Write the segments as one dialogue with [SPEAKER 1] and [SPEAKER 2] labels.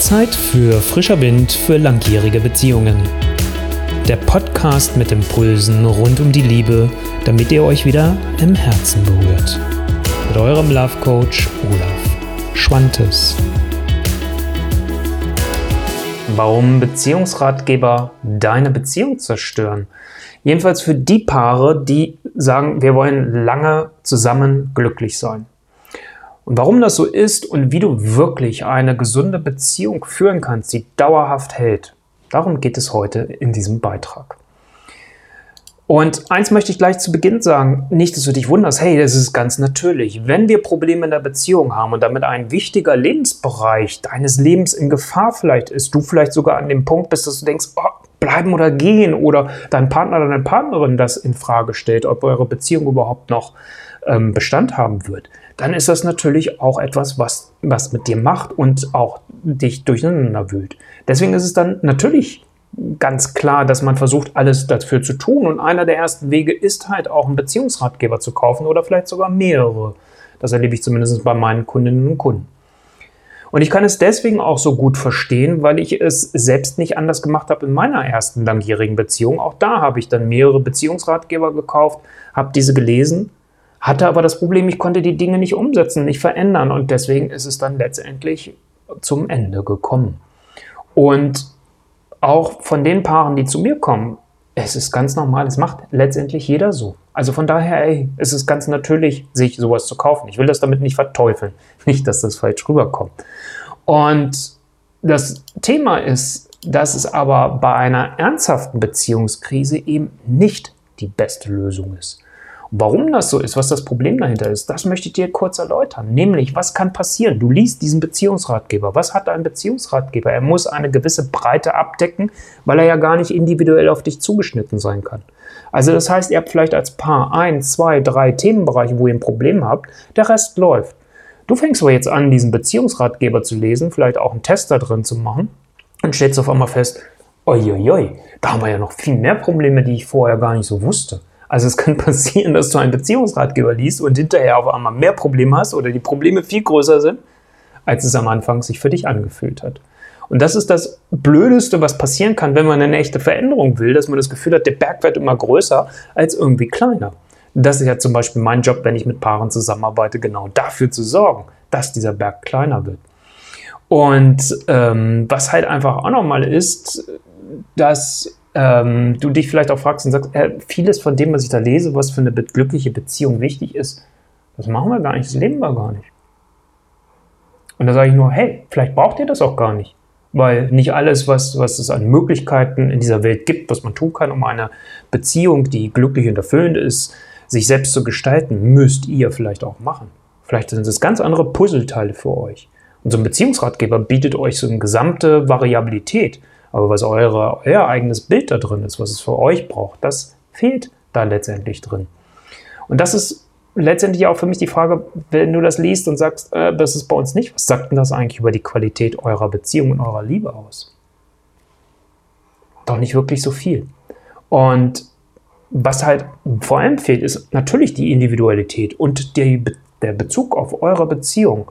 [SPEAKER 1] Zeit für frischer Wind für langjährige Beziehungen. Der Podcast mit Impulsen rund um die Liebe, damit ihr euch wieder im Herzen berührt. Mit eurem Love Coach Olaf Schwantes. Warum Beziehungsratgeber deine Beziehung zerstören? Jedenfalls für die Paare, die sagen, wir wollen lange zusammen glücklich sein. Und warum das so ist und wie du wirklich eine gesunde Beziehung führen kannst, die dauerhaft hält, darum geht es heute in diesem Beitrag. Und eins möchte ich gleich zu Beginn sagen, nicht, dass du dich wunderst, hey, das ist ganz natürlich. Wenn wir Probleme in der Beziehung haben und damit ein wichtiger Lebensbereich deines Lebens in Gefahr vielleicht ist, du vielleicht sogar an dem Punkt bist, dass du denkst, oh, bleiben oder gehen oder dein Partner oder deine Partnerin das in Frage stellt, ob eure Beziehung überhaupt noch ähm, Bestand haben wird, dann ist das natürlich auch etwas, was, was mit dir macht und auch dich durcheinander wühlt. Deswegen ist es dann natürlich ganz klar, dass man versucht, alles dafür zu tun. Und einer der ersten Wege ist halt auch einen Beziehungsratgeber zu kaufen oder vielleicht sogar mehrere. Das erlebe ich zumindest bei meinen Kundinnen und Kunden. Und ich kann es deswegen auch so gut verstehen, weil ich es selbst nicht anders gemacht habe in meiner ersten langjährigen Beziehung. Auch da habe ich dann mehrere Beziehungsratgeber gekauft, habe diese gelesen hatte aber das Problem, ich konnte die Dinge nicht umsetzen, nicht verändern und deswegen ist es dann letztendlich zum Ende gekommen. Und auch von den Paaren, die zu mir kommen, es ist ganz normal, es macht letztendlich jeder so. Also von daher, ey, es ist ganz natürlich, sich sowas zu kaufen. Ich will das damit nicht verteufeln, nicht, dass das falsch rüberkommt. Und das Thema ist, dass es aber bei einer ernsthaften Beziehungskrise eben nicht die beste Lösung ist. Warum das so ist, was das Problem dahinter ist, das möchte ich dir kurz erläutern. Nämlich, was kann passieren? Du liest diesen Beziehungsratgeber. Was hat ein Beziehungsratgeber? Er muss eine gewisse Breite abdecken, weil er ja gar nicht individuell auf dich zugeschnitten sein kann. Also das heißt, ihr habt vielleicht als Paar ein, zwei, drei Themenbereiche, wo ihr ein Problem habt. Der Rest läuft. Du fängst aber jetzt an, diesen Beziehungsratgeber zu lesen, vielleicht auch einen Test da drin zu machen und stellst auf einmal fest, oi, oi, oi, da haben wir ja noch viel mehr Probleme, die ich vorher gar nicht so wusste. Also es kann passieren, dass du einen Beziehungsratgeber liest und hinterher auf einmal mehr Probleme hast oder die Probleme viel größer sind, als es am Anfang sich für dich angefühlt hat. Und das ist das Blödeste, was passieren kann, wenn man eine echte Veränderung will, dass man das Gefühl hat, der Berg wird immer größer als irgendwie kleiner. Das ist ja zum Beispiel mein Job, wenn ich mit Paaren zusammenarbeite, genau dafür zu sorgen, dass dieser Berg kleiner wird. Und ähm, was halt einfach auch nochmal ist, dass ähm, du dich vielleicht auch fragst und sagst, äh, vieles von dem, was ich da lese, was für eine be glückliche Beziehung wichtig ist, das machen wir gar nicht, das leben wir gar nicht. Und da sage ich nur, hey, vielleicht braucht ihr das auch gar nicht. Weil nicht alles, was, was es an Möglichkeiten in dieser Welt gibt, was man tun kann, um eine Beziehung, die glücklich und erfüllend ist, sich selbst zu gestalten, müsst ihr vielleicht auch machen. Vielleicht sind es ganz andere Puzzleteile für euch. Und so ein Beziehungsratgeber bietet euch so eine gesamte Variabilität aber was eure, euer eigenes Bild da drin ist, was es für euch braucht, das fehlt da letztendlich drin. Und das ist letztendlich auch für mich die Frage, wenn du das liest und sagst, äh, das ist bei uns nicht, was sagt denn das eigentlich über die Qualität eurer Beziehung und eurer Liebe aus? Doch nicht wirklich so viel. Und was halt vor allem fehlt, ist natürlich die Individualität und die, der Bezug auf eure Beziehung.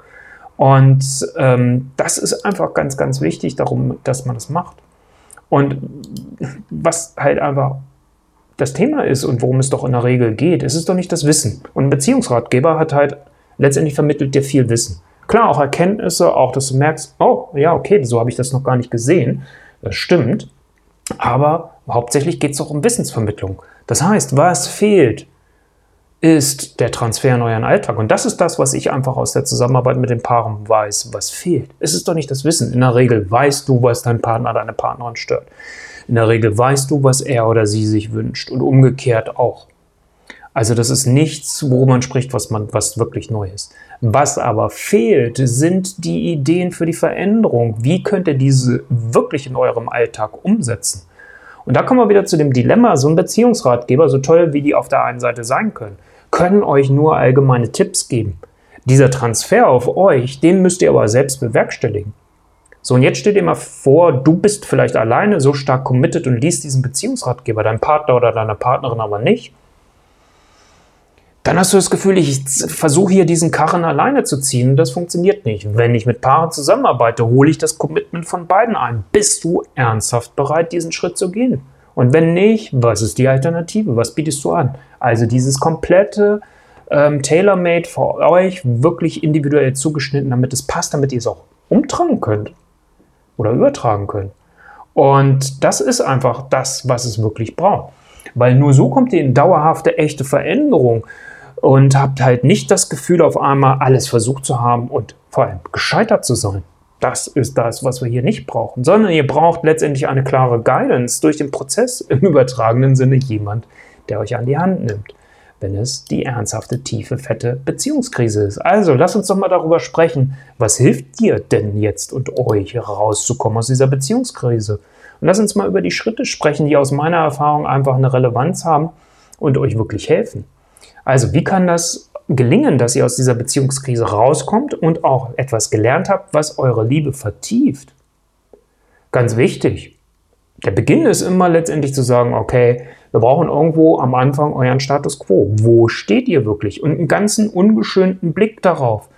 [SPEAKER 1] Und ähm, das ist einfach ganz, ganz wichtig, darum, dass man das macht. Und was halt einfach das Thema ist und worum es doch in der Regel geht, ist es doch nicht das Wissen. Und ein Beziehungsratgeber hat halt letztendlich vermittelt dir viel Wissen. Klar, auch Erkenntnisse, auch dass du merkst, oh ja, okay, so habe ich das noch gar nicht gesehen. Das stimmt. Aber hauptsächlich geht es doch um Wissensvermittlung. Das heißt, was fehlt? Ist der Transfer in euren Alltag. Und das ist das, was ich einfach aus der Zusammenarbeit mit den Paaren weiß, was fehlt. Es ist doch nicht das Wissen. In der Regel weißt du, was dein Partner, deine Partnerin stört. In der Regel weißt du, was er oder sie sich wünscht und umgekehrt auch. Also das ist nichts, worüber man spricht, was, man, was wirklich neu ist. Was aber fehlt, sind die Ideen für die Veränderung. Wie könnt ihr diese wirklich in eurem Alltag umsetzen? Und da kommen wir wieder zu dem Dilemma, so ein Beziehungsratgeber, so toll wie die auf der einen Seite sein können können euch nur allgemeine Tipps geben. Dieser Transfer auf euch, den müsst ihr aber selbst bewerkstelligen. So, und jetzt steht dir mal vor, du bist vielleicht alleine so stark committed und liest diesen Beziehungsratgeber, dein Partner oder deine Partnerin aber nicht. dann hast du das Gefühl, ich versuche hier diesen Karren alleine zu ziehen. Das funktioniert nicht. Wenn ich mit Paaren zusammenarbeite, hole ich das Commitment von beiden ein. Bist du ernsthaft bereit, diesen Schritt zu gehen? Und wenn nicht, was ist die Alternative? Was bietest du an? Also dieses komplette ähm, Tailor-Made für euch, wirklich individuell zugeschnitten, damit es passt, damit ihr es auch umtragen könnt oder übertragen könnt. Und das ist einfach das, was es wirklich braucht. Weil nur so kommt ihr in dauerhafte, echte Veränderung und habt halt nicht das Gefühl, auf einmal alles versucht zu haben und vor allem gescheitert zu sein. Das ist das, was wir hier nicht brauchen, sondern ihr braucht letztendlich eine klare Guidance durch den Prozess im übertragenen Sinne jemand, der euch an die Hand nimmt, wenn es die ernsthafte, tiefe, fette Beziehungskrise ist. Also lasst uns doch mal darüber sprechen, was hilft dir denn jetzt und euch rauszukommen aus dieser Beziehungskrise? Und lass uns mal über die Schritte sprechen, die aus meiner Erfahrung einfach eine Relevanz haben und euch wirklich helfen. Also, wie kann das gelingen, dass ihr aus dieser Beziehungskrise rauskommt und auch etwas gelernt habt, was eure Liebe vertieft? Ganz wichtig. Der Beginn ist immer letztendlich zu sagen, okay, wir brauchen irgendwo am Anfang euren Status quo. Wo steht ihr wirklich? Und einen ganzen ungeschönten Blick darauf.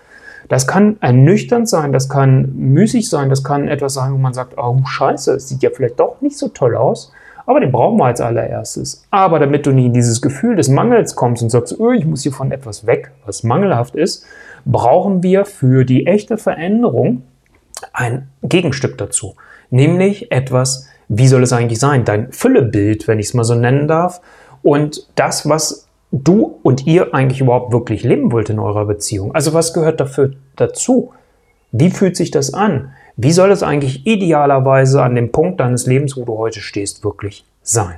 [SPEAKER 1] Das kann ernüchternd sein, das kann müßig sein, das kann etwas sein, wo man sagt, oh scheiße, es sieht ja vielleicht doch nicht so toll aus. Aber den brauchen wir als allererstes. Aber damit du nie in dieses Gefühl des Mangels kommst und sagst, oh, ich muss hier von etwas weg, was mangelhaft ist, brauchen wir für die echte Veränderung ein Gegenstück dazu. Nämlich etwas, wie soll es eigentlich sein? Dein Füllebild, wenn ich es mal so nennen darf. Und das, was du und ihr eigentlich überhaupt wirklich leben wollt in eurer Beziehung. Also was gehört dafür dazu? Wie fühlt sich das an? Wie soll es eigentlich idealerweise an dem Punkt deines Lebens, wo du heute stehst, wirklich sein?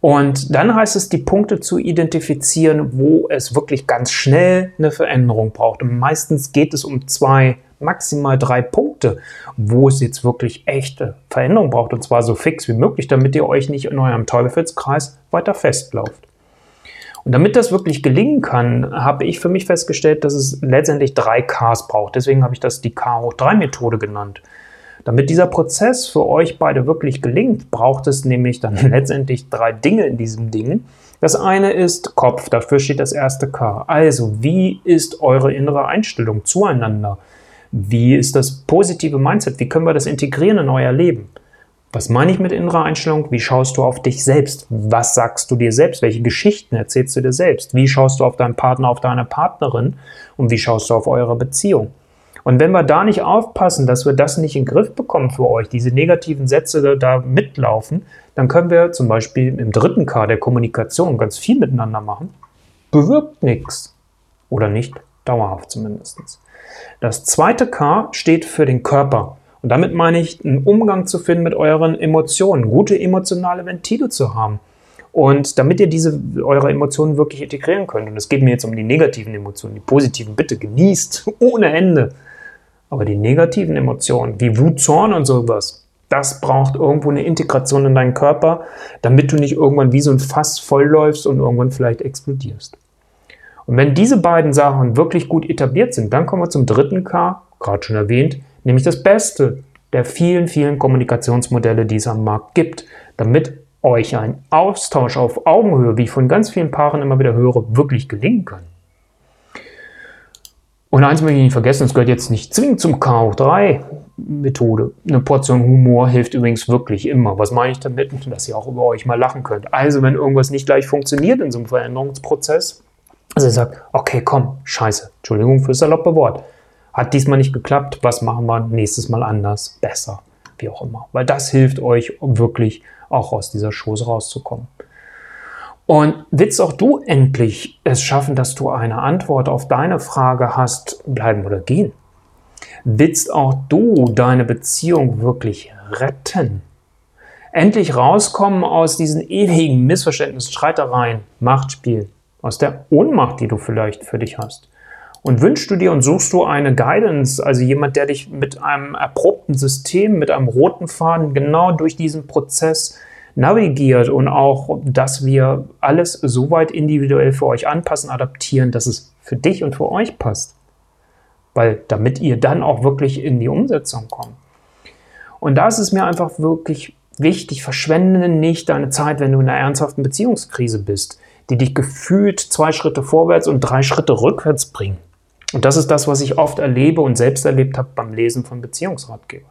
[SPEAKER 1] Und dann heißt es, die Punkte zu identifizieren, wo es wirklich ganz schnell eine Veränderung braucht. Und meistens geht es um zwei, maximal drei Punkte, wo es jetzt wirklich echte Veränderung braucht. Und zwar so fix wie möglich, damit ihr euch nicht in eurem Teufelskreis weiter festlauft. Und damit das wirklich gelingen kann, habe ich für mich festgestellt, dass es letztendlich drei Ks braucht. Deswegen habe ich das die K hoch 3 Methode genannt. Damit dieser Prozess für euch beide wirklich gelingt, braucht es nämlich dann letztendlich drei Dinge in diesem Ding. Das eine ist Kopf, dafür steht das erste K. Also, wie ist eure innere Einstellung zueinander? Wie ist das positive Mindset? Wie können wir das integrieren in euer Leben? Was meine ich mit innerer Einstellung? Wie schaust du auf dich selbst? Was sagst du dir selbst? Welche Geschichten erzählst du dir selbst? Wie schaust du auf deinen Partner, auf deine Partnerin? Und wie schaust du auf eure Beziehung? Und wenn wir da nicht aufpassen, dass wir das nicht in den Griff bekommen für euch, diese negativen Sätze da mitlaufen, dann können wir zum Beispiel im dritten K der Kommunikation ganz viel miteinander machen. Bewirkt nichts. Oder nicht dauerhaft zumindest. Das zweite K steht für den Körper. Und damit meine ich, einen Umgang zu finden mit euren Emotionen, gute emotionale Ventile zu haben. Und damit ihr diese, eure Emotionen wirklich integrieren könnt, und es geht mir jetzt um die negativen Emotionen, die positiven bitte genießt ohne Ende. Aber die negativen Emotionen, wie Wut, Zorn und sowas, das braucht irgendwo eine Integration in deinen Körper, damit du nicht irgendwann wie so ein Fass vollläufst und irgendwann vielleicht explodierst. Und wenn diese beiden Sachen wirklich gut etabliert sind, dann kommen wir zum dritten K, gerade schon erwähnt, nämlich das Beste der vielen, vielen Kommunikationsmodelle, die es am Markt gibt, damit euch ein Austausch auf Augenhöhe, wie ich von ganz vielen Paaren immer wieder höre, wirklich gelingen kann. Und eins möchte ich nicht vergessen, es gehört jetzt nicht zwingend zum K3-Methode. Eine Portion Humor hilft übrigens wirklich immer. Was meine ich damit? Dass ihr auch über euch mal lachen könnt. Also, wenn irgendwas nicht gleich funktioniert in so einem Veränderungsprozess, also ihr sagt, okay, komm, scheiße, Entschuldigung fürs saloppe Wort hat diesmal nicht geklappt, was machen wir nächstes Mal anders, besser, wie auch immer. Weil das hilft euch wirklich auch aus dieser Chose rauszukommen. Und willst auch du endlich es schaffen, dass du eine Antwort auf deine Frage hast, bleiben oder gehen? Willst auch du deine Beziehung wirklich retten? Endlich rauskommen aus diesen ewigen Missverständnissen, Streitereien, Machtspiel, aus der Ohnmacht, die du vielleicht für dich hast. Und wünschst du dir und suchst du eine Guidance, also jemand, der dich mit einem erprobten System, mit einem roten Faden genau durch diesen Prozess navigiert und auch, dass wir alles so weit individuell für euch anpassen, adaptieren, dass es für dich und für euch passt. Weil damit ihr dann auch wirklich in die Umsetzung kommt. Und da ist es mir einfach wirklich wichtig, verschwende nicht deine Zeit, wenn du in einer ernsthaften Beziehungskrise bist. Die dich gefühlt zwei Schritte vorwärts und drei Schritte rückwärts bringen. Und das ist das, was ich oft erlebe und selbst erlebt habe beim Lesen von Beziehungsratgebern.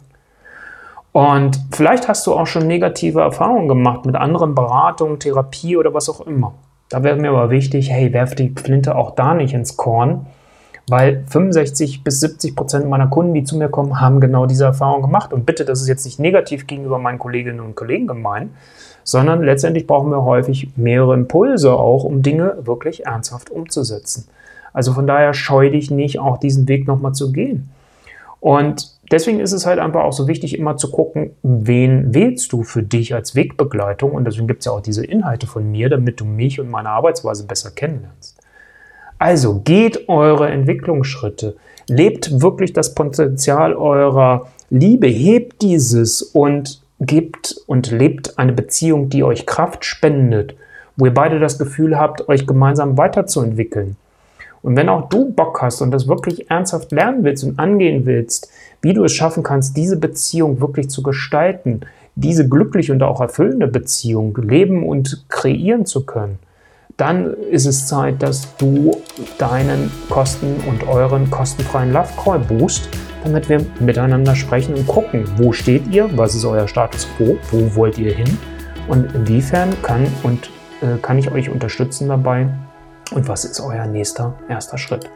[SPEAKER 1] Und vielleicht hast du auch schon negative Erfahrungen gemacht mit anderen Beratungen, Therapie oder was auch immer. Da wäre mir aber wichtig, hey, werf die Flinte auch da nicht ins Korn, weil 65 bis 70 Prozent meiner Kunden, die zu mir kommen, haben genau diese Erfahrung gemacht. Und bitte, das ist jetzt nicht negativ gegenüber meinen Kolleginnen und Kollegen gemeint, sondern letztendlich brauchen wir häufig mehrere Impulse auch, um Dinge wirklich ernsthaft umzusetzen. Also von daher scheu dich nicht, auch diesen Weg nochmal zu gehen. Und deswegen ist es halt einfach auch so wichtig, immer zu gucken, wen wählst du für dich als Wegbegleitung. Und deswegen gibt es ja auch diese Inhalte von mir, damit du mich und meine Arbeitsweise besser kennenlernst. Also geht eure Entwicklungsschritte, lebt wirklich das Potenzial eurer Liebe, hebt dieses und gebt und lebt eine Beziehung, die euch Kraft spendet, wo ihr beide das Gefühl habt, euch gemeinsam weiterzuentwickeln. Und wenn auch du Bock hast und das wirklich ernsthaft lernen willst und angehen willst, wie du es schaffen kannst, diese Beziehung wirklich zu gestalten, diese glückliche und auch erfüllende Beziehung leben und kreieren zu können, dann ist es Zeit, dass du deinen Kosten und euren kostenfreien Love Call buchst damit wir miteinander sprechen und gucken, wo steht ihr, was ist euer Status quo, wo wollt ihr hin und inwiefern kann, und, äh, kann ich euch unterstützen dabei und was ist euer nächster erster Schritt.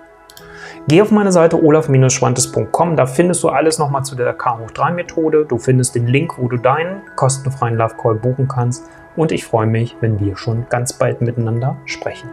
[SPEAKER 1] Geh auf meine Seite olaf-schwantes.com, da findest du alles nochmal zu der K hoch 3 Methode. Du findest den Link, wo du deinen kostenfreien Love Call buchen kannst und ich freue mich, wenn wir schon ganz bald miteinander sprechen.